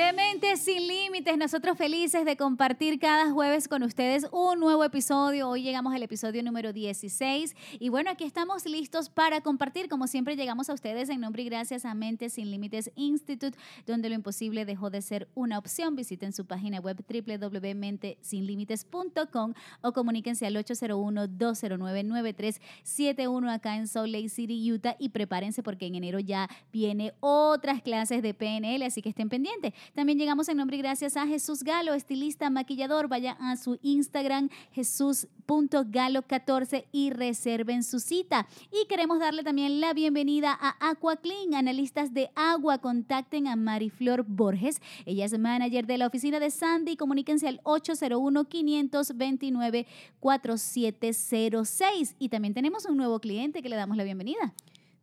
Dementes sin límites, nosotros felices de compartir cada jueves con ustedes un nuevo episodio. Hoy llegamos al episodio número 16 y bueno, aquí estamos listos para compartir. Como siempre llegamos a ustedes en nombre y gracias a Mentes sin Límites Institute, donde lo imposible dejó de ser una opción. Visiten su página web www.mentesinlimites.com o comuníquense al 801-209-9371 acá en Salt Lake City, Utah y prepárense porque en enero ya viene otras clases de PNL, así que estén pendientes. También llegamos en nombre y gracias a Jesús Galo, estilista, maquillador. Vaya a su Instagram, jesús.galo14 y reserven su cita. Y queremos darle también la bienvenida a Aqua Clean, analistas de agua. Contacten a Mariflor Borges. Ella es manager de la oficina de Sandy. Comuníquense al 801-529-4706. Y también tenemos un nuevo cliente que le damos la bienvenida.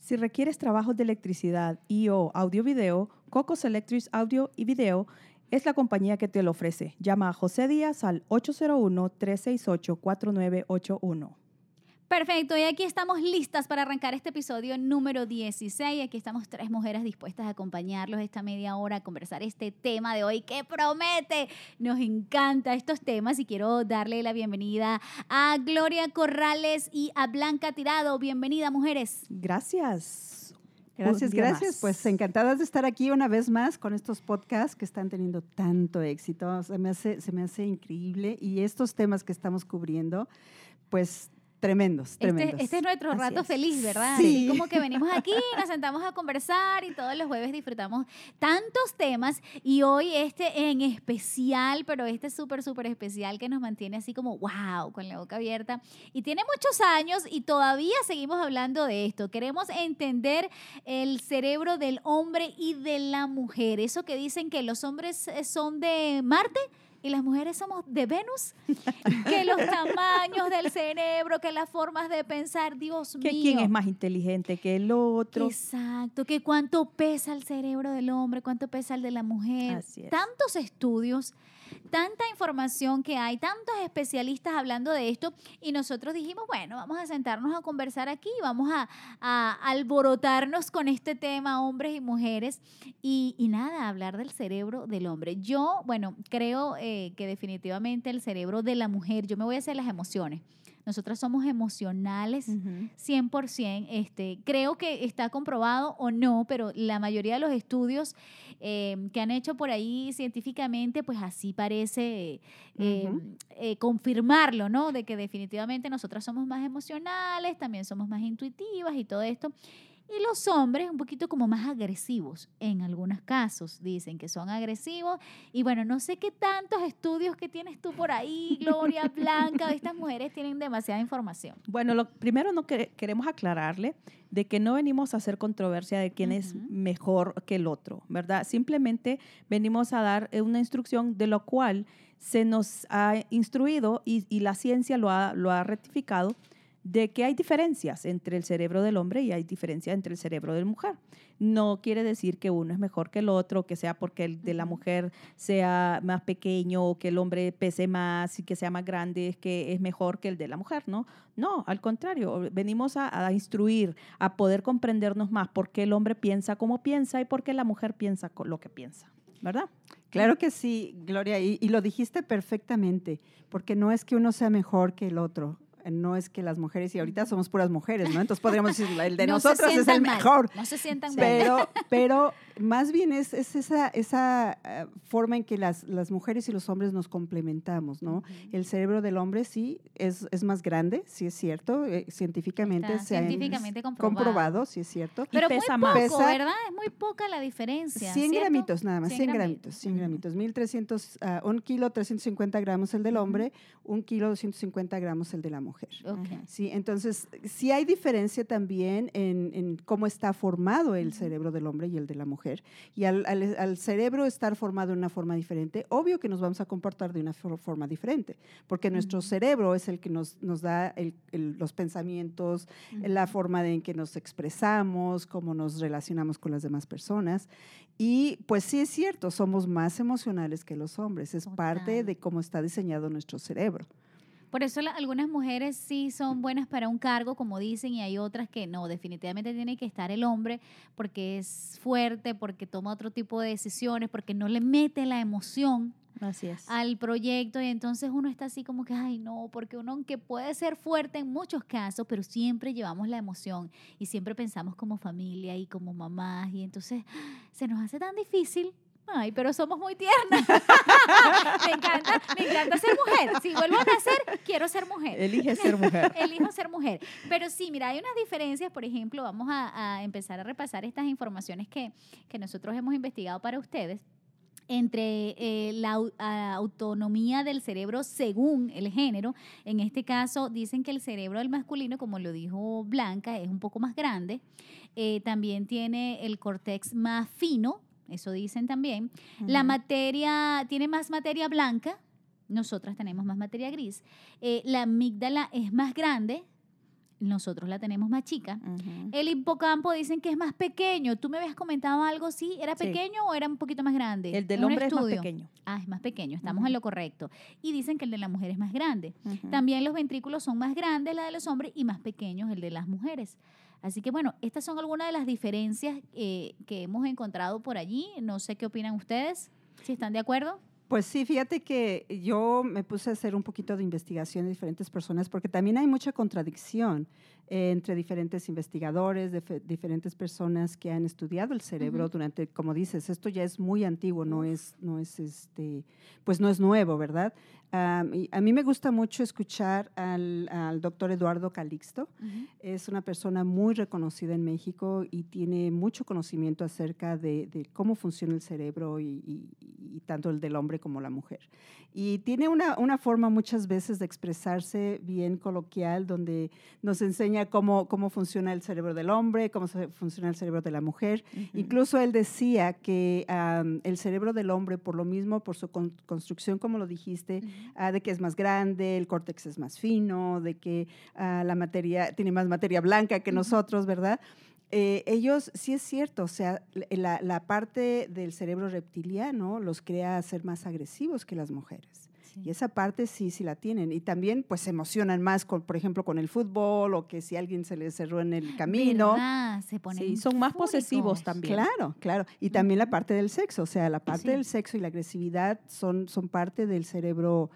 Si requieres trabajos de electricidad y o audio-video, Cocos Electric Audio y Video es la compañía que te lo ofrece. Llama a José Díaz al 801-368-4981. Perfecto, y aquí estamos listas para arrancar este episodio número 16. Aquí estamos tres mujeres dispuestas a acompañarlos esta media hora a conversar este tema de hoy que promete. Nos encanta estos temas y quiero darle la bienvenida a Gloria Corrales y a Blanca Tirado. Bienvenida, mujeres. Gracias. Gracias, gracias. Pues encantadas de estar aquí una vez más con estos podcasts que están teniendo tanto éxito. Se me hace, se me hace increíble y estos temas que estamos cubriendo, pues Tremendos, Este, tremendos. este es nuestro Así rato es. feliz, ¿verdad? Sí. Como que venimos aquí, nos sentamos a conversar y todos los jueves disfrutamos tantos temas y hoy este en especial, pero este súper, súper especial que nos mantiene así como wow, con la boca abierta y tiene muchos años y todavía seguimos hablando de esto. Queremos entender el cerebro del hombre y de la mujer. Eso que dicen que los hombres eh, son de Marte y las mujeres somos de Venus, que los tamaños del cerebro, que las formas de pensar, Dios ¿Que mío. ¿Quién es más inteligente que el otro? Exacto, que cuánto pesa el cerebro del hombre, cuánto pesa el de la mujer. Así es. Tantos estudios, tanta información que hay, tantos especialistas hablando de esto y nosotros dijimos, bueno, vamos a sentarnos a conversar aquí, vamos a, alborotarnos con este tema, hombres y mujeres, y, y nada, hablar del cerebro del hombre. Yo, bueno, creo eh, que definitivamente el cerebro de la mujer, yo me voy a hacer las emociones. Nosotras somos emocionales, Ujú. 100%. Este, creo que está comprobado o no, pero la mayoría de los estudios eh, que han hecho por ahí científicamente, pues así parece eh, Ujú. eh, confirmarlo, ¿no? De que definitivamente nosotras somos más emocionales, también somos más intuitivas y todo esto. Y los hombres un poquito como más agresivos, en algunos casos dicen que son agresivos. Y bueno, no sé qué tantos estudios que tienes tú por ahí, Gloria, Blanca, estas mujeres tienen demasiada información. Bueno, lo primero no quere- queremos aclararle de que no venimos a hacer controversia de quién es mejor que el otro, ¿verdad? Simplemente venimos a dar eh, una instrucción de lo cual se nos ha instruido y, y la ciencia lo ha, lo ha rectificado de que hay diferencias entre el cerebro del hombre y hay diferencias entre el cerebro de la mujer. No quiere decir que uno es mejor que el otro, que sea porque el de la mujer sea más pequeño o que el hombre pese más y que sea más grande, es que es mejor que el de la mujer, ¿no? No, al contrario, venimos a, a instruir, a poder comprendernos más por qué el hombre piensa como piensa y por qué la mujer piensa lo que piensa, ¿verdad? Claro que sí, Gloria, y, y lo dijiste perfectamente, porque no es que uno sea mejor que el otro, no es que las mujeres, y ahorita somos puras mujeres, ¿no? Entonces podríamos decir, el de No se nosotros es el mal, mejor. No se sientan mal. Pero, pero más bien es, es esa, esa eh, forma en que las, las mujeres y los hombres nos complementamos, ¿no? El cerebro del hombre sí es, es más grande, sí es cierto, eh, científicamente Está se ha comprobado. comprobado, sí es cierto. Y Pero pesa muy más. poco, Pesa- ¿verdad? Es muy poca la diferencia. 100 ¿cierto? gramitos nada más, 100 100 gramitos. gramitos, 100 Ujú. gramitos, 1300, ah, un kilo 350 gramos el del hombre, un kilo 250 gramos el de la mujer. Ok. Sí, entonces sí hay diferencia también en, en cómo está formado el cerebro del hombre y el de la mujer. Y al, al- al cerebro estar formado de una forma diferente, obvio que nos vamos a comportar de una for- forma diferente, porque nuestro cerebro es el que nos, nos da el- el- los pensamientos, la forma en que nos expresamos, cómo nos relacionamos con las demás personas. Y pues sí es cierto, somos más emocionales que los hombres, es parte de cómo está diseñado nuestro cerebro. Por eso la- algunas mujeres sí son buenas para un cargo, como dicen, y hay otras que no, definitivamente tiene que estar el hombre porque es fuerte, porque toma otro tipo de decisiones, porque no le mete la emoción Así es. al proyecto y entonces uno está así como que, ay no, porque uno aunque puede ser fuerte en muchos casos, pero siempre llevamos la emoción y siempre pensamos como familia y como mamás y entonces se nos hace tan difícil. Ay, pero somos muy tiernas. me encanta, me encanta ser mujer. Si vuelvo a nacer, quiero ser mujer. Elige ser mujer. Elijo ser mujer. Pero sí, mira, hay unas diferencias, por ejemplo, vamos a, a empezar a repasar estas informaciones que, que nosotros hemos investigado para ustedes entre eh, la a- autonomía del cerebro según el género. En este caso, dicen que el cerebro del masculino, como lo dijo Blanca, es un poco más grande. Eh, también tiene el cortex más fino, eso dicen también. La materia, tiene más materia blanca, nosotras tenemos más materia gris. Eh, la amígdala es más grande, nosotros la tenemos más chica. El hipocampo dicen que es más pequeño. ¿Tú me habías comentado algo? ¿Sí? ¿Era Sí. pequeño o era un poquito más grande? El del hombre es más pequeño. Ah, es más pequeño. Estamos en lo correcto. Y dicen que el de la mujer es más grande. También los ventrículos son más grandes, la de los hombres, y más pequeños, el de las mujeres. Así que bueno, estas son algunas de las diferencias eh, que hemos encontrado por allí. No sé qué opinan ustedes, si están de acuerdo. Pues sí, fíjate que yo me puse a hacer un poquito de investigación de diferentes personas porque también hay mucha contradicción eh, entre diferentes investigadores, de fe- diferentes personas que han estudiado el cerebro durante, como dices, esto ya es muy antiguo, no es, no es este, pues no es nuevo, ¿verdad? Y a mí me gusta mucho escuchar al, al doctor Eduardo Calixto. Es una persona muy reconocida en México y tiene mucho conocimiento acerca de, de cómo funciona el cerebro y, y- y tanto el del hombre como la mujer. Y tiene una, una forma muchas veces de expresarse bien coloquial, donde nos enseña cómo, cómo funciona el cerebro del hombre, cómo funciona el cerebro de la mujer. Incluso él decía que el cerebro del hombre, por lo mismo, por su con- construcción, como lo dijiste, ah, de que es más grande, el córtex es más fino, de que ah, la materia tiene más materia blanca que nosotros, ¿verdad? Eh, ellos, sí es cierto, o sea, la, la parte del cerebro reptiliano los crea a ser más agresivos que las mujeres. Y esa parte sí, sí la tienen. Y también, pues, se emocionan más, con, por ejemplo, con el fútbol o que si alguien se les cerró en el camino. ¿Verdad? Se ponen Sí, son más fúricos. posesivos también. Claro, claro. Y también la parte del sexo, o sea, la parte Sí. del sexo y la agresividad son, son parte del cerebro.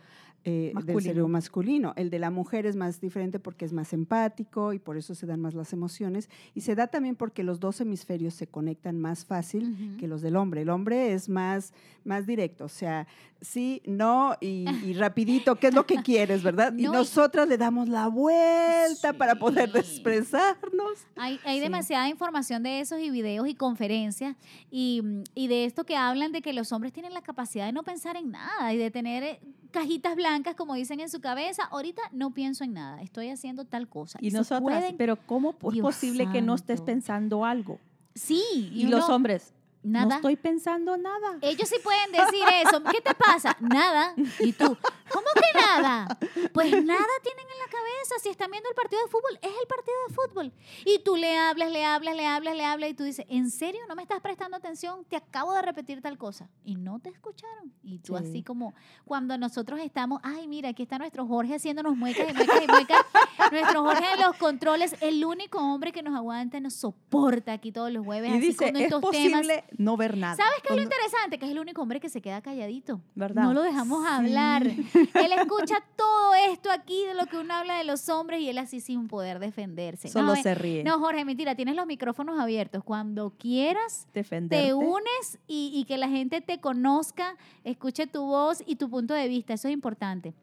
Eh, del cerebro masculino. El de la mujer es más diferente porque es más empático y por eso se dan más las emociones. Y se da también porque los dos hemisferios se conectan más fácil Ujú. que los del hombre. El hombre es más, más directo, o sea, sí, no y, y rapidito, ¿qué es lo que quieres, verdad? Y No, y- nosotras le damos la vuelta para poder Sí. expresarnos. Hay, hay Sí. demasiada información de esos y videos y conferencias y, mm, y de esto que hablan de que los hombres tienen la capacidad de no pensar en nada y de tener eh, cajitas blancas, como dicen en su cabeza. Ahorita no pienso en nada, estoy haciendo tal cosa. Y nosotras, pueden- pero ¿cómo es Dios posible que no estés pensando algo? sí, Y, los uno- hombres, no estoy pensando nada. Ellos sí pueden decir eso. ¿Qué te pasa? Nada. ¿Y tú? ¿Cómo que nada? Pues nada tienen en la cabeza. Si están viendo el partido de fútbol, es el partido de fútbol. Y tú le hablas, le hablas, le hablas, le hablas y tú dices, ¿en serio no me estás prestando atención? Te acabo de repetir tal cosa. Y no te escucharon. Y tú Sí. así como cuando nosotros estamos, ay, mira, aquí está nuestro Jorge haciéndonos muecas y muecas y muecas. nuestro Jorge de los controles, el único hombre que nos aguanta, nos soporta aquí todos los jueves. Y así dice, con es estos temas. No ver nada. ¿Sabes qué es lo interesante? Que es el único hombre que se queda calladito. ¿Verdad? No lo dejamos Sí. hablar. Él escucha todo esto aquí de lo que uno habla de los hombres y él así sin poder defenderse. Solo no, eh, se ríe. no, Jorge, mentira, tienes los micrófonos abiertos. Cuando quieras, Defenderte. te unes y, y que la gente te conozca, escuche tu voz y tu punto de vista. Eso es importante.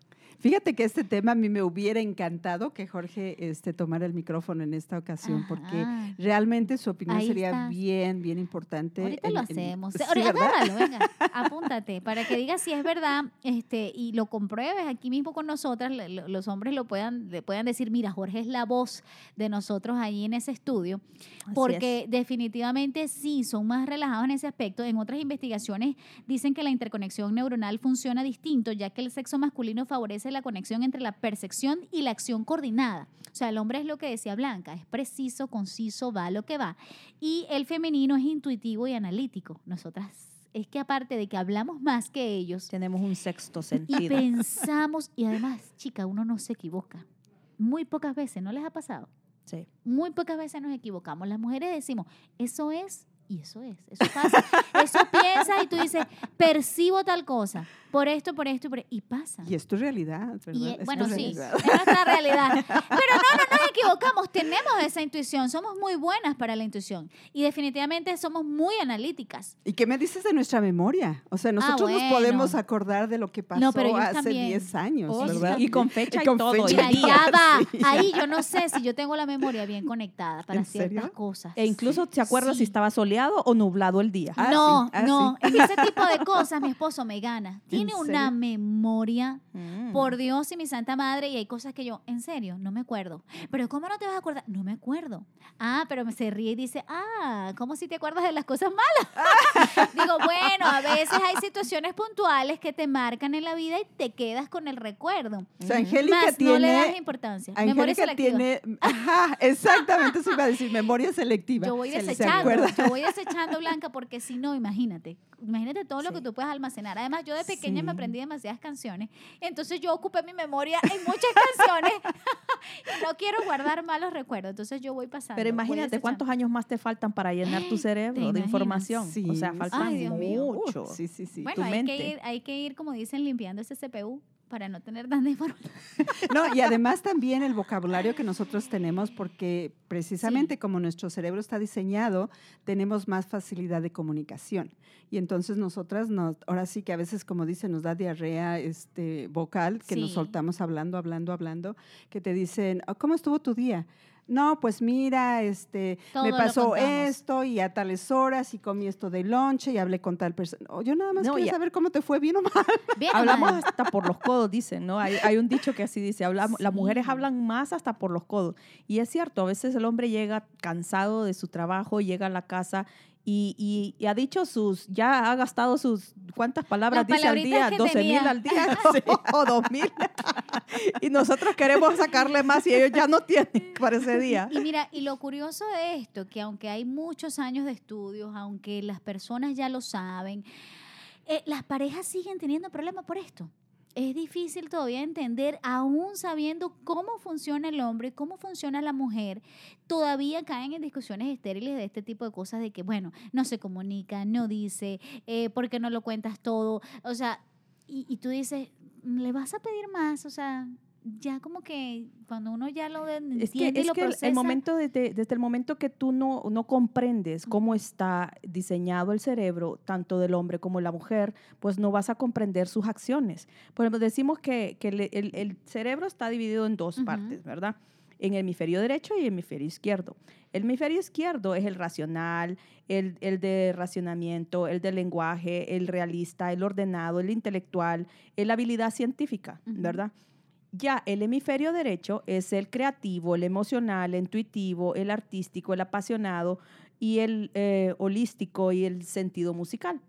Fíjate que este tema a mí me hubiera encantado que Jorge este, tomara el micrófono en esta ocasión, porque realmente su opinión Ahí sería está. bien, bien importante. Ahorita en- lo en- hacemos. sí, Ahora, ¿verdad? agárralo, venga, apúntate, para que digas si es verdad este, y lo compruebes aquí mismo con nosotras, los hombres lo puedan, le puedan decir, mira, Jorge es la voz de nosotros allí en ese estudio, Así porque definitivamente sí, son más relajados en ese aspecto. En otras investigaciones dicen que la interconexión neuronal funciona distinto, ya que el sexo masculino favorece establece la conexión entre la percepción y la acción coordinada. O sea, el hombre es lo que decía Blanca, es preciso, conciso, va lo que va. Y el femenino es intuitivo y analítico. Nosotras es que aparte de que hablamos más que ellos Tenemos un sexto y sentido. pensamos, y además, chica, uno no se equivoca. Muy pocas veces, ¿no les ha pasado? Sí. Muy pocas veces nos equivocamos. Las mujeres decimos, eso es y eso es, eso pasa. eso piensas y tú dices, percibo tal cosa, por esto, por esto y por y pasa. Y es tu realidad, ¿verdad? Y, Es tu bueno, sí, realidad. es nuestra realidad. Pero no, no nos equivocamos, tenemos esa intuición, somos muy buenas para la intuición y definitivamente somos muy analíticas. ¿Y qué me dices de nuestra memoria? O sea, nosotros Ah, bueno. nos podemos acordar de lo que pasó No, pero hace también. 10 años, Oh, sí, ¿verdad? y con fecha y con todo, fecha y. Sí. Ahí yo no sé si yo tengo la memoria bien conectada para ¿En ciertas serio? cosas. E incluso te acuerdas Sí. si estaba soleado o nublado el día. Ah, no, sí, ah, no, sí. en ese tipo de cosas mi esposo me gana. Tiene una memoria, Mm. por Dios y mi santa madre, y hay cosas que yo, en serio, no me acuerdo. Pero ¿cómo no te vas a acordar? No me acuerdo. Ah, pero se ríe y dice, ah, ¿cómo si te acuerdas de las cosas malas? Digo, bueno, a veces hay situaciones puntuales que te marcan en la vida y te quedas con el recuerdo. O sea, Angélica Más no le das tiene... importancia. Memoria Angélica selectiva. tiene... Ajá, exactamente, eso iba a decir, memoria selectiva. Yo voy Se le- ¿se desechando, yo voy desechando Blanca porque si no, imagínate, imagínate todo lo que Sí. tú puedes almacenar. Además, yo de pequeña me Sí. aprendí demasiadas canciones, entonces yo ocupé mi memoria en muchas canciones y no quiero guardar malos recuerdos, entonces yo voy pasando. Pero imagínate cuántos años más te faltan para llenar tu cerebro de información. o sea, Sí, faltan Ay, mucho. Sí, sí, sí. Bueno, tu hay mente. que, ir, hay que ir, como dicen, limpiando ese CPU para no tener tanta información. No, y además también el vocabulario que nosotros tenemos, porque precisamente como nuestro cerebro está diseñado, tenemos más facilidad de comunicación. Y entonces nosotras, nos, ahora sí que a veces, como dice, nos da diarrea este, vocal, que nos soltamos hablando, hablando, hablando, que te dicen, "Ah, ¿cómo estuvo tu día? No, pues mira, este, Todo me pasó esto y a tales horas y comí esto de lonche y hablé con tal persona. Oh, yo nada más No, quiero ya- saber cómo te fue, bien o mal. Bien Hablamos mal. hasta por los codos, dicen, ¿no? Hay, hay un dicho que así dice, hablamos, las mujeres hablan más hasta por los codos. Y es cierto, a veces el hombre llega cansado de su trabajo, llega a la casa y, y- y ha dicho sus, ya ha gastado sus, ¿cuántas palabras Las dice al día? que 12 mil al día o 2 mil. y nosotros queremos sacarle más y ellos ya no tienen para ese día. Y mira, y lo curioso de esto, que aunque hay muchos años de estudios, aunque las personas ya lo saben, eh, las parejas siguen teniendo problemas por esto. Es difícil todavía entender, aún sabiendo cómo funciona el hombre, cómo funciona la mujer, todavía caen en discusiones estériles de este tipo de cosas, de que, bueno, no se comunica, no dice, eh, ¿por qué no lo cuentas todo? O sea, y, y tú dices, ¿le vas a pedir más? O sea, ya como que cuando uno ya lo de- Es que, entiende y es lo que procesa, el momento desde, desde el momento que tú no, no comprendes cómo está diseñado el cerebro, tanto del hombre como de la mujer, pues no vas a comprender sus acciones. Por ejemplo, decimos que, que el, el- el cerebro está dividido en dos partes, ¿verdad? En el hemisferio derecho y el hemisferio izquierdo. El hemisferio izquierdo es el racional, el, el de racionamiento, el de lenguaje, el realista, el ordenado, el intelectual, el habilidad científica. ¿verdad? Ya el hemisferio derecho es el creativo, el emocional, el intuitivo, el artístico, el apasionado y el eh, holístico y el sentido musical.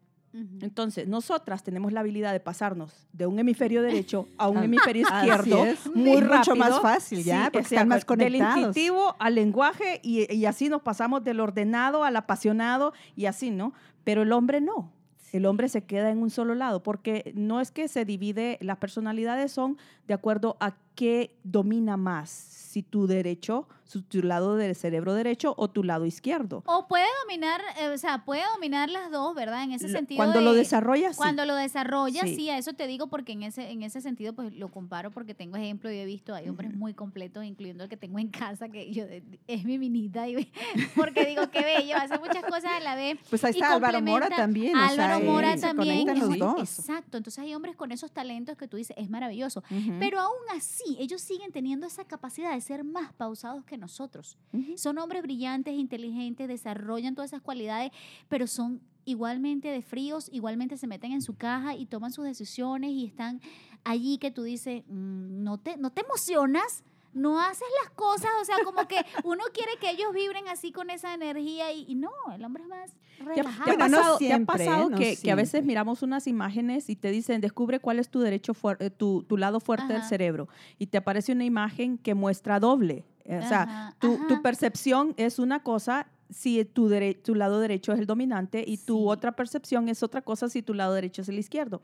Entonces, nosotras tenemos la habilidad de pasarnos de un hemisferio derecho a un hemisferio izquierdo es, muy mucho rápido. más fácil ya, porque exacto, están más conectados. Del intuitivo al lenguaje y, y así nos pasamos del ordenado al apasionado y así, ¿no? Pero el hombre no. El hombre se queda en un solo lado, porque no es que se divide, las personalidades son de acuerdo a qué domina más, si tu derecho, su- tu lado del cerebro derecho o tu lado izquierdo. O puede dominar, eh, o sea, puede dominar las dos, ¿verdad? En ese Lo- sentido. Cuando de- lo desarrollas, sí. Cuando lo desarrolla, Sí. sí. a eso te digo porque en ese, en ese sentido pues lo comparo porque tengo ejemplo y he visto, hay hombres muy completos, incluyendo el que tengo en casa, que yo es mi minita, y, porque digo, qué bello, hace muchas cosas a la vez. Pues ahí está Álvaro Mora también. o sea, Álvaro Mora eh, se también. los dos. Exacto, entonces hay hombres con esos talentos que tú dices, es maravilloso. Pero aún así, ellos siguen teniendo esa capacidad de ser más pausados que nosotros. Son hombres brillantes, inteligentes, desarrollan todas esas cualidades, pero son igualmente de fríos, igualmente se meten en su caja y toman sus decisiones y están allí que tú dices, "Mm, no, te, no te emocionas no haces las cosas, o sea, como que uno quiere que ellos vibren así con esa energía y, y no, el hombre es más ¿Te ha, relajado. te ha pasado, te ha siempre, pasado no que, que a veces miramos unas imágenes y te dicen, descubre cuál es tu derecho, eh, tu, tu lado fuerte del cerebro? Y te aparece una imagen que muestra doble. Eh, O sea, Ajá, tu, percepción es una cosa si tu, dere- tu lado derecho es el dominante y tu otra percepción es otra cosa si tu lado derecho es el izquierdo,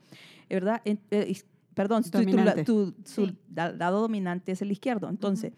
¿verdad? Eh, perdón, si tu, tu su Sí. dominante es el izquierdo. Entonces,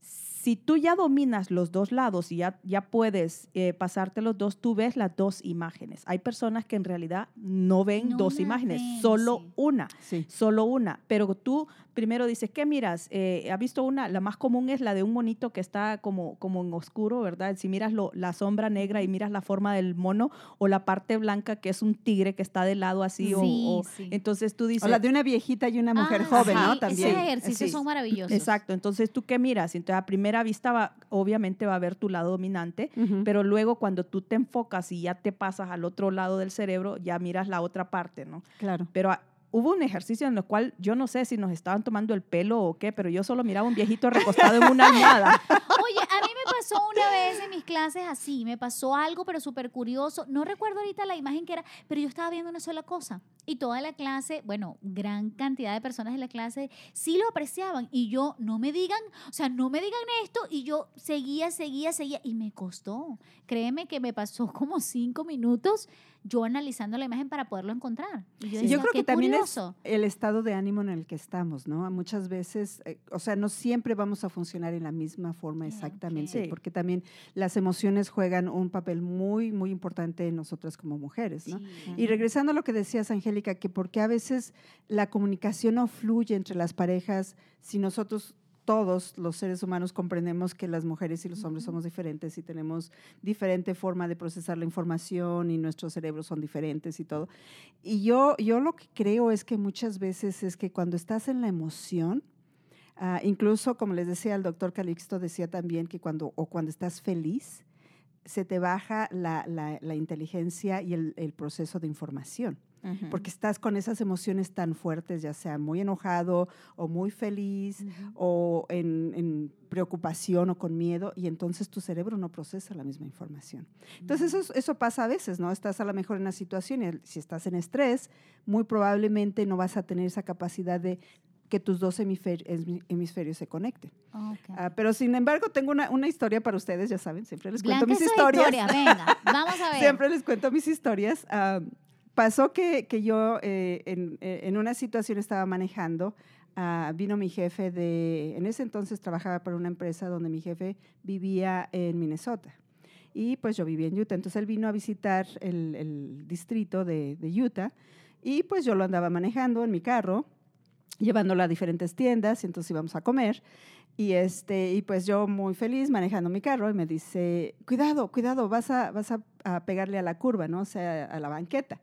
si tú ya dominas los dos lados y ya, ya puedes eh, pasarte los dos, tú ves las dos imágenes. Hay personas que en realidad no ven No dos imágenes, solo sí. una, Sí. solo una. Pero tú primero dices, ¿qué miras? Eh, ¿Has visto una? La más común es la de un monito que está como, como en oscuro, ¿verdad? Si miras lo- la sombra negra y miras la forma del mono o la parte blanca que es un tigre que está de lado así. o- Sí, o, sí. entonces tú dices... O la de una viejita y una mujer Ah, joven, sí, ¿no? Esos También. ejercicios Sí. son maravillosos. Exacto, entonces tú qué miras, entonces a primera vista va, obviamente va a ver tu lado dominante, pero luego cuando tú te enfocas y ya te pasas al otro lado del cerebro, ya miras la otra parte, ¿no? Claro. Pero hubo un ejercicio en el cual yo no sé si nos estaban tomando el pelo o qué, pero yo solo miraba un viejito recostado en una almohada. Oye, a mí me pasó una vez en mis clases así, me pasó algo pero súper curioso. No recuerdo ahorita la imagen que era, pero yo estaba viendo una sola cosa. Y toda la clase, bueno, gran cantidad de personas en la clase sí lo apreciaban. Y yo, no me digan, o sea, no me digan esto. Y yo seguía, seguía, seguía. Y me costó. Créeme que me pasó como cinco minutos yo analizando la imagen para poderlo encontrar. Y yo, Sí, decía, yo creo "Qué que también curioso". es el estado de ánimo en el que estamos, ¿no? Muchas veces, eh, o sea, no siempre vamos a funcionar en la misma forma exactamente, porque también las emociones juegan un papel muy, muy importante en nosotras como mujeres, ¿no? Sí. Y regresando a lo que decías, Angélica, que porque a veces la comunicación no fluye entre las parejas si nosotros todos los seres humanos comprendemos que las mujeres y los hombres somos diferentes y tenemos diferente forma de procesar la información y nuestros cerebros son diferentes y todo. Y yo, yo lo que creo es que muchas veces es que cuando estás en la emoción, ah, incluso como les decía el doctor Calixto, decía también que cuando, o cuando estás feliz, se te baja la, la- la inteligencia y el, el proceso de información, porque estás con esas emociones tan fuertes, ya sea muy enojado o muy feliz o en, en preocupación o con miedo, y entonces tu cerebro no procesa la misma información. Entonces eso, eso pasa a veces, ¿no? Estás a lo mejor en una situación y si estás en estrés, muy probablemente no vas a tener esa capacidad de que tus dos hemisfer- hemisferios, se conecten. Ah, pero sin embargo, tengo una, una historia para ustedes, ya saben, siempre les cuento mis historias. historia, venga, vamos a ver. Siempre les cuento mis historias. Pasó que, que yo eh, en, eh, en una situación estaba manejando, ah, vino mi jefe de, en ese entonces trabajaba para una empresa donde mi jefe vivía en Minnesota. Y pues yo vivía en Utah. Entonces él vino a visitar el, el distrito de, de Utah y pues yo lo andaba manejando en mi carro, llevándolo a diferentes tiendas y entonces íbamos a comer. Y, este, y pues yo muy feliz manejando mi carro y me dice, cuidado, cuidado, vas a, vas a, a pegarle a la curva, ¿no? O sea, a la banqueta.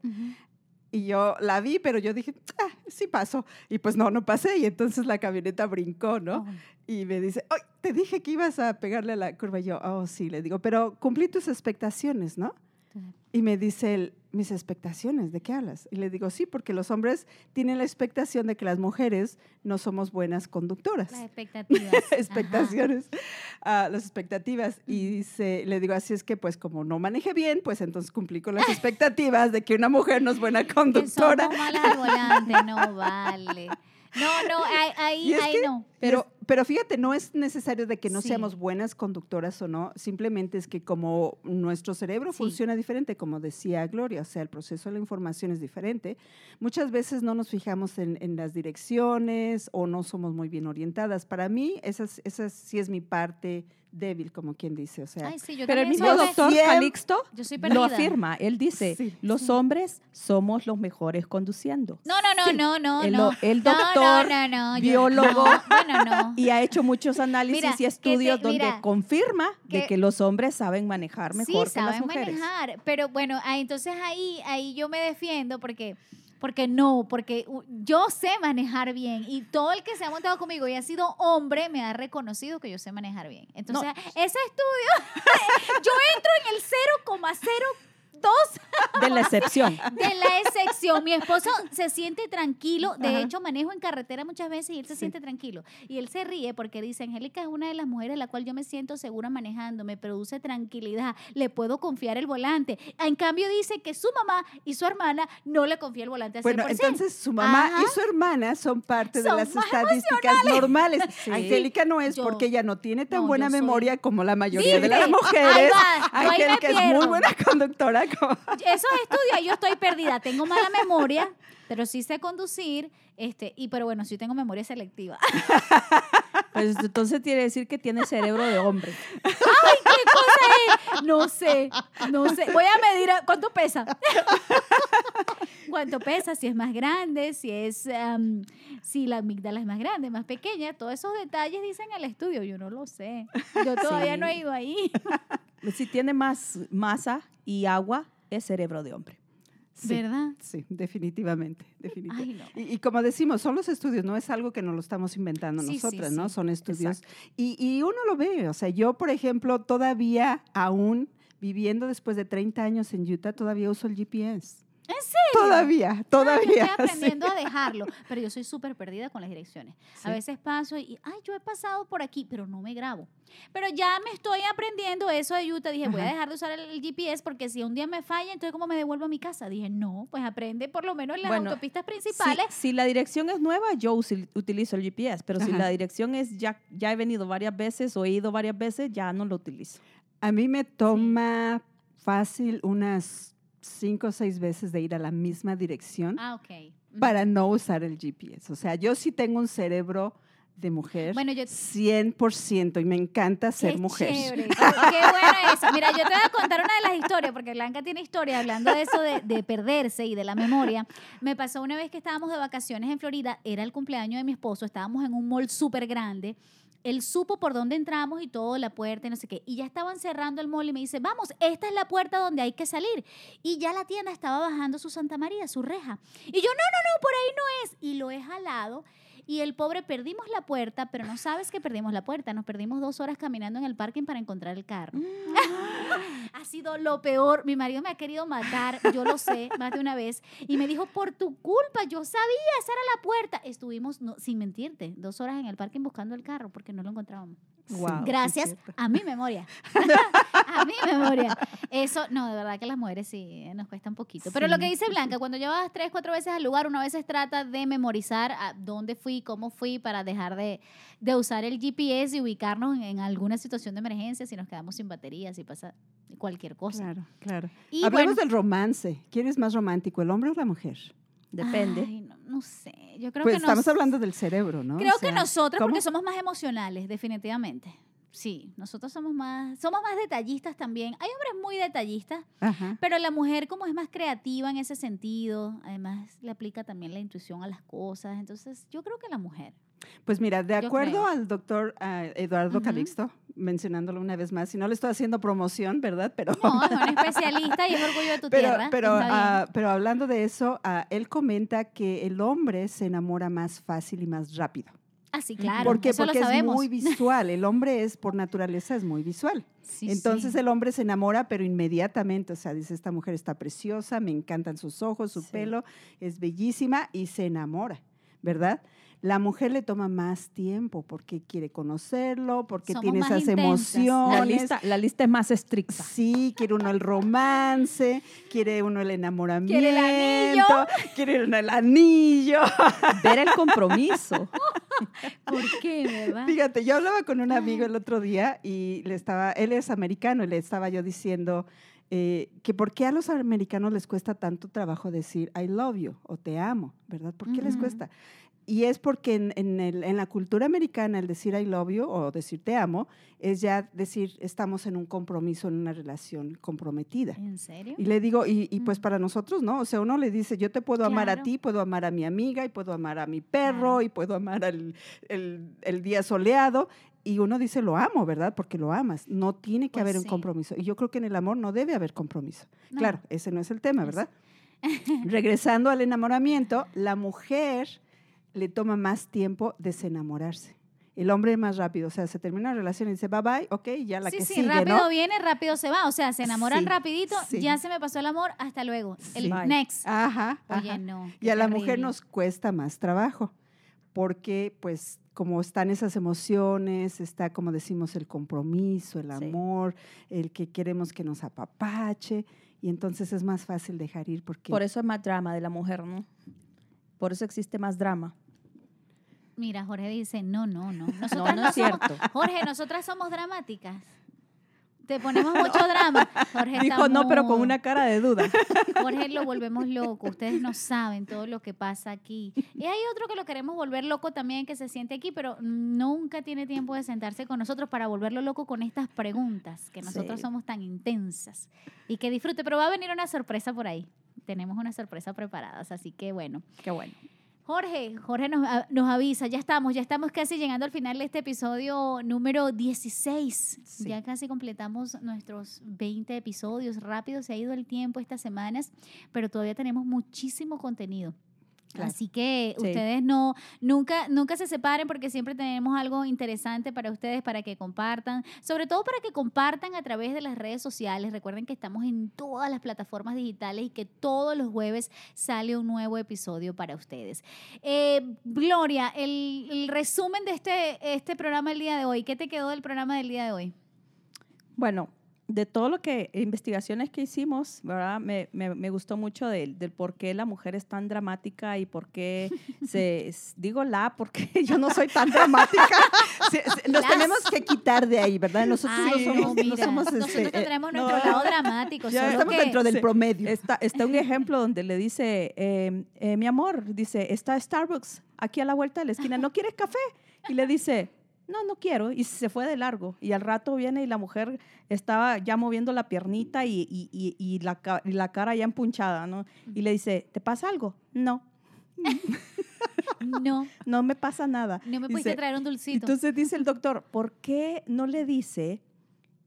Y yo la vi, pero yo dije, ah, sí paso. Y pues no, no pasé. Y entonces la camioneta brincó, ¿no? Oh. Y me dice, ay, te dije que ibas a pegarle a la curva. Y yo, oh, sí, le digo, pero cumplí tus expectaciones, ¿no? Y me dice él, mis expectaciones, ¿de qué hablas? Y le digo, sí, porque los hombres tienen la expectación de que las mujeres no somos buenas conductoras. Las expectativas. Expectaciones, ah, las expectativas. Y dice, le digo, así es que pues como no manejé bien, pues entonces cumplí con las expectativas de que una mujer no es buena Que conductora. somos malas al volante, no vale. No, no, ahí, ahí, que- no. Pero, pero fíjate, no es necesario de que no Sí. seamos buenas conductoras o no, simplemente es que como nuestro cerebro Sí. funciona diferente, como decía Gloria, o sea, el proceso de la información es diferente, muchas veces no nos fijamos en, en las direcciones o no somos muy bien orientadas. Para mí, esa, es- esa sí es mi parte débil, como quien dice, o sea, Ay, sí, yo Pero el mismo de- doctor Calixto Yo soy lo afirma. Él dice, Sí, los sí. hombres somos los mejores conduciendo. No, no, no, Sí. no, no, El no. el doctor, no, no, no, yo- biólogo, no, bueno, no. Y ha hecho muchos análisis Mira, y que te- estudios donde mira, confirma de que- que los hombres saben manejar mejor sí, que las saben mujeres. manejar, pero bueno, ah, entonces ahí, ahí yo me defiendo porque, porque no, porque yo sé manejar bien y todo el que se ha montado conmigo y ha sido hombre me ha reconocido que yo sé manejar bien. Entonces, ese estudio, yo entro en el 0,02 De la excepción. de la elección. Mi esposo se siente tranquilo. De hecho, manejo en carretera muchas veces y él se siente tranquilo. Y él se ríe porque dice, Angélica es una de las mujeres en la cual yo me siento segura manejando, me produce tranquilidad, le puedo confiar el volante. En cambio dice que su mamá y su hermana no le confía el volante al 100%. Bueno, entonces su mamá y su hermana son parte de las estadísticas normales. Sí. Angélica no es Yo- porque ella no tiene tan no, buena soy- memoria como la mayoría de las mujeres. Angélica es muy buena conductora. Esos estudios, yo estoy perdida. Tengo mala memoria, pero sí sé conducir. Este, y pero bueno, sí tengo memoria selectiva. Pues entonces quiere decir que tiene cerebro de hombre. ¿Qué cosa es? No sé, no sé. Voy a medir a- cuánto pesa. ¿Cuánto pesa? Si es más grande, si es am, si la amígdala es más grande, más pequeña, todos esos detalles dicen el estudio, yo no lo sé. Yo todavía Sí. no he ido ahí. Si tiene más masa y agua, es cerebro de hombre. Sí, ¿Verdad? Sí, definitivamente. definitivamente. Ay, no. Y, y como decimos, son los estudios, no es algo que nos lo estamos inventando Sí, sí, nosotras, ¿no? sí, Son estudios. Y, y uno lo ve, o sea, yo, por ejemplo, todavía, aún viviendo después de 30 años en Utah, todavía uso el GPS. ¿En serio? Todavía, Ah, yo todavía. estoy sí. aprendiendo a dejarlo, pero yo soy súper perdida con las direcciones. A Sí. veces paso y, ay, yo he pasado por aquí, pero no me grabo. Pero ya me estoy aprendiendo eso de Utah. Dije, voy a Ajá. dejar de usar el, el GPS porque si un día me falla, entonces ¿cómo me devuelvo a mi casa? Dije, no, pues aprende por lo menos en las Bueno, autopistas Si, principales. si la dirección es nueva, yo utilizo el GPS, pero si Ajá. la dirección es ya, ya he venido varias veces o he ido varias veces, ya no lo utilizo. A mí me toma fácil unas cinco o seis veces de ir a la misma dirección Ah, ok. Ujú. para no usar el GPS. O sea, yo sí tengo un cerebro de mujer Bueno, yo- 100% y me encanta ser Qué mujer. chévere, Qué, bueno eso. Mira, yo te voy a contar una de las historias, porque Blanca tiene historia hablando de eso de, de perderse y de la memoria. Me pasó una vez que estábamos de vacaciones en Florida, era el cumpleaños de mi esposo, estábamos en un mall súper grande. Él supo por dónde entramos y todo, la puerta y no sé qué. Y ya estaban cerrando el mall y me dice, vamos, esta es la puerta donde hay que salir. Y ya la tienda estaba bajando su Santa María, su reja. Y yo, no, no, no, por ahí no es. Y lo he jalado. Y el pobre perdimos la puerta, pero no sabes que perdimos la puerta. Nos perdimos dos horas caminando en el parking para encontrar el carro. ha sido lo peor. Mi marido me ha querido matar, yo lo sé, más de una vez. Y me dijo, por tu culpa, yo sabía, esa era la puerta. Estuvimos, sin mentirte, dos horas en el parking buscando el carro porque no lo encontrábamos. Wow. Gracias a mi memoria. a mi memoria. Eso, no, de verdad que las mujeres sí nos cuesta un poquito. Pero lo que dice Blanca, cuando llevas tres, cuatro veces al lugar, una vez trata de memorizar a dónde fui, cómo fui, para dejar de, de usar el GPS y ubicarnos en, en alguna situación de emergencia, si nos quedamos sin batería, si pasa cualquier cosa. Claro, claro. Y Hablemos bueno, del romance. ¿Quién es más romántico, el hombre o la mujer? Depende. ay, no, no sé, yo creo pues que estamos nos- hablando del cerebro, ¿no? Creo O sea, que nosotros, ¿cómo? porque somos más emocionales, definitivamente. Sí, nosotros somos más, somos más detallistas también. Hay hombres muy detallistas, Ajá. pero la mujer como es más creativa en ese sentido, además le aplica también la intuición a las cosas. Entonces, yo creo que la mujer. Pues mira, de acuerdo al doctor ah, Eduardo. Calixto, mencionándolo una vez más, y no le estoy haciendo promoción, ¿verdad? Pero, No, es un especialista y es orgullo de tu pero, tierra. pero, ah, pero hablando de eso, ah, él comenta que el hombre se enamora más fácil y más rápido. ah, sí, claro. ¿Por qué? eso Porque lo es muy visual. El hombre es, por naturaleza, es muy visual. Sí, Entonces sí. el hombre se enamora, pero inmediatamente, o sea, dice, esta mujer está preciosa, me encantan sus ojos, su Sí. pelo, es bellísima y se enamora, ¿verdad? La mujer le toma más tiempo porque quiere conocerlo, porque Somos tiene esas intensas. Emociones. La lista, la lista es más estricta. Sí, quiere uno el romance, quiere uno el enamoramiento, Quiere el anillo. quiere uno el anillo. Ver el compromiso. ¿Por qué, verdad? Fíjate, yo hablaba con un amigo el otro día y le estaba, él es americano y le estaba yo diciendo eh, que por qué a los americanos les cuesta tanto trabajo decir I love you o te amo, ¿verdad? ¿Por qué les cuesta? Y es porque en, en el- en la cultura americana el decir I love you o decir te amo es ya decir estamos en un compromiso, en una relación comprometida. ¿En serio? Y le digo, y, y pues Mm. para nosotros, ¿no? O sea, uno le dice, yo te puedo amar a ti, puedo amar a mi amiga, y puedo amar a mi perro, Claro. y puedo amar al el, el día soleado. Y uno dice, lo amo, ¿verdad? Porque lo amas. No tiene que Pues haber un compromiso. Y yo creo que en el amor no debe haber compromiso. No. Claro, ese no es el tema, Es- ¿verdad? Regresando al enamoramiento, la mujer le toma más tiempo desenamorarse. El hombre más rápido, o sea, se termina la relación y dice bye bye, ok, ya la sí, que sí, sigue, rápido ¿no? viene, rápido se va. O sea, se enamoran Sí, rapidito, sí. ya se me pasó el amor, hasta luego. El next. Ajá, Oye, ajá. no. Y a la mujer nos cuesta más trabajo, porque pues como están esas emociones, está como decimos el compromiso, el Sí. amor, el que queremos que nos apapache, y entonces es más fácil dejar ir porque... Por eso es más drama de la mujer, ¿no? Por eso existe más drama. Mira, Jorge dice, no, no, no. No, Nosotras no no, es somos, cierto. Jorge, nosotras somos dramáticas. Te ponemos mucho drama. Jorge Dijo está no, pero con una cara de duda. Jorge lo volvemos loco. Ustedes no saben todo lo que pasa aquí. Y hay otro que lo queremos volver loco también que se siente aquí, pero nunca tiene tiempo de sentarse con nosotros para volverlo loco con estas preguntas que nosotros Sí. somos tan intensas. Y que disfrute. Pero va a venir una sorpresa por ahí. Tenemos una sorpresa preparadas, así que bueno. Qué bueno. Jorge, Jorge nos, nos avisa, ya estamos, ya estamos casi llegando al final de este episodio número 16. Sí. Ya casi completamos nuestros 20 episodios. Rápido se ha ido el tiempo estas semanas, pero todavía tenemos muchísimo contenido. Claro. Así que Sí. ustedes no, nunca, nunca se separen porque siempre tenemos algo interesante para ustedes, para que compartan, sobre todo para que compartan a través de las redes sociales. Recuerden que estamos en todas las plataformas digitales y que todos los jueves sale un nuevo episodio para ustedes. Eh, Gloria, el, el resumen de este, este programa del día de hoy, ¿qué te quedó del programa del día de hoy? Bueno, de todo lo que, investigaciones que hicimos, ¿verdad? Me, me- me gustó mucho del, del por qué la mujer es tan dramática y por qué se, digo la, porque yo no soy tan dramática. Sí, nos Las- tenemos que quitar de ahí, ¿verdad? Nosotros Ay, no somos, no somos, nosotros este, eh, tenemos no, nuestro lado dramático, ya solo estamos que- dentro del Sí. promedio. Está, está un ejemplo donde le dice, eh, eh, mi amor, dice, está Starbucks aquí a la vuelta de la esquina, ¿no quieres café? Y le dice, no, no quiero. Y se fue de largo. Y al rato viene y la mujer estaba ya moviendo la piernita y, y- y- y la, la cara ya empunchada, ¿no? Y le dice, ¿te pasa algo? No, no, no me pasa nada. no me Dice, pudiste traer un dulcito. entonces dice el doctor, ¿por qué no le dice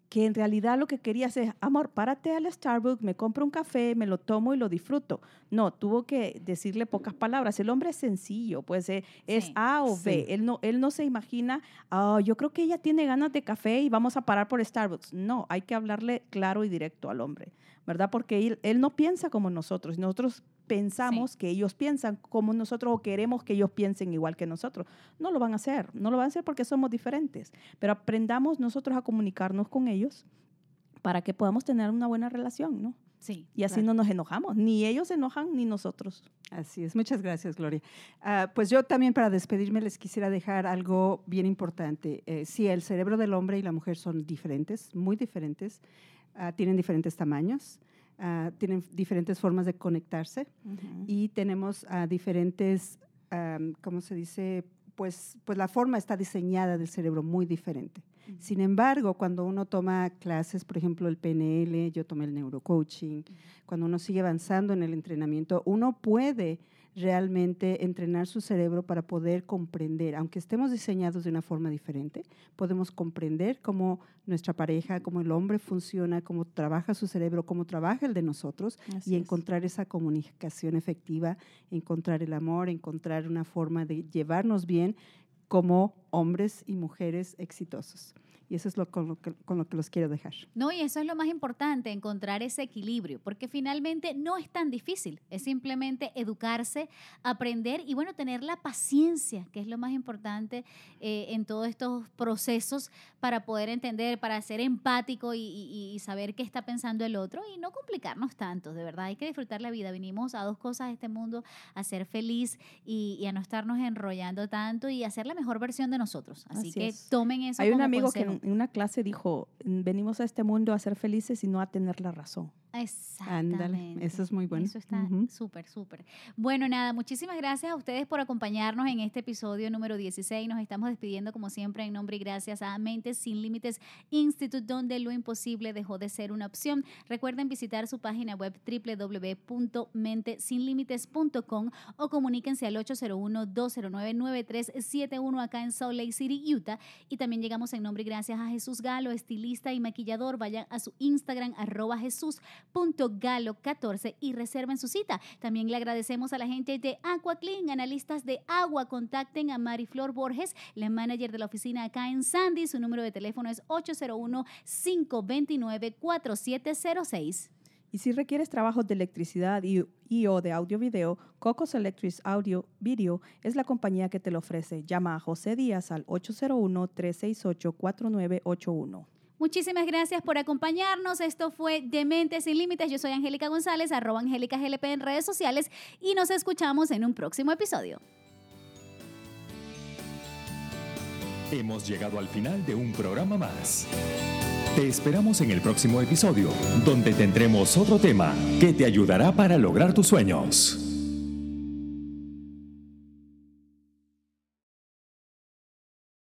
que en realidad lo que querías es, amor, párate al Starbucks, me compro un café, me lo tomo y lo disfruto? No, tuvo que decirle pocas palabras. El hombre es sencillo, pues eh, es Sí. A o B. Sí. Él, no, él no se imagina, "Ah, yo creo que ella tiene ganas de café y vamos a parar por Starbucks. No, hay que hablarle claro y directo al hombre, ¿verdad? Porque él, él no piensa como nosotros. Nosotros pensamos que ellos piensan como nosotros o queremos que ellos piensen igual que nosotros. No lo van a hacer, no lo van a hacer porque somos diferentes, pero aprendamos nosotros a comunicarnos con ellos para que podamos tener una buena relación, ¿no? sí. Y así Claro. no nos enojamos, ni ellos se enojan ni nosotros. Así es, muchas gracias, Gloria. Ah, pues yo también para despedirme les quisiera dejar algo bien importante. Eh, sí, el cerebro del hombre y la mujer son diferentes, muy diferentes, Ah, tienen diferentes tamaños, ah, tienen diferentes formas de conectarse y tenemos diferentes, am, ¿cómo se dice? Pues, pues la forma está diseñada del cerebro muy diferente. Sin embargo, cuando uno toma clases, por ejemplo, el PNL, yo tomé el neurocoaching, cuando uno sigue avanzando en el entrenamiento, uno puede realmente entrenar su cerebro para poder comprender, aunque estemos diseñados de una forma diferente, podemos comprender cómo nuestra pareja, cómo el hombre funciona, cómo trabaja su cerebro, cómo trabaja el de nosotros Así y es. encontrar esa comunicación efectiva, encontrar el amor, encontrar una forma de llevarnos bien como hombres y mujeres exitosos. Y eso es lo, con, lo que, con lo que los quiero dejar. No, y eso es lo más importante, encontrar ese equilibrio, porque finalmente no es tan difícil, es simplemente educarse, aprender y bueno, tener la paciencia, que es lo más importante eh, en todos estos procesos para poder entender, para ser empático y, y- y saber qué está pensando el otro y no complicarnos tanto, de verdad, hay que disfrutar la vida. Vinimos a dos cosas de este mundo, a ser feliz y, y a no estarnos enrollando tanto y a ser la mejor versión de nosotros. Así, Así que es. tomen eso Hay un como amigo consejo. en en una clase dijo, venimos a este mundo a ser felices y no a tener la razón. Exactamente. Ándale, eso es muy bueno. Eso está Ujú. súper, súper. Bueno, nada, muchísimas gracias a ustedes por acompañarnos en este episodio número 16. Nos estamos despidiendo como siempre en nombre y gracias a Mentes Sin Límites Institute, donde lo imposible dejó de ser una opción. Recuerden visitar su página web www.mentesinlimites.com o comuníquense al 801-209-9371 acá en Salt Lake City, Utah. Y también llegamos en nombre y gracias a Jesús Galo, estilista y maquillador. Vayan a su Instagram, arroba Jesús www.galo14 y reserven su cita. También le agradecemos a la gente de AquaClean, analistas de agua. Contacten a Mariflor Borges, la manager de la oficina acá en Sandy. Su número de teléfono es 801-529-4706. Y si requieres trabajos de electricidad y, o de audio-video, Cocos Electric Audio Video es la compañía que te lo ofrece. Llama a José Díaz al 801-368-4981. Muchísimas gracias por acompañarnos. Esto fue Dementes Sin Límites. Yo soy Angélica González, arroba Angélica GLP en redes sociales y nos escuchamos en un próximo episodio. Hemos llegado al final de un programa más. Te esperamos en el próximo episodio, donde tendremos otro tema que te ayudará para lograr tus sueños.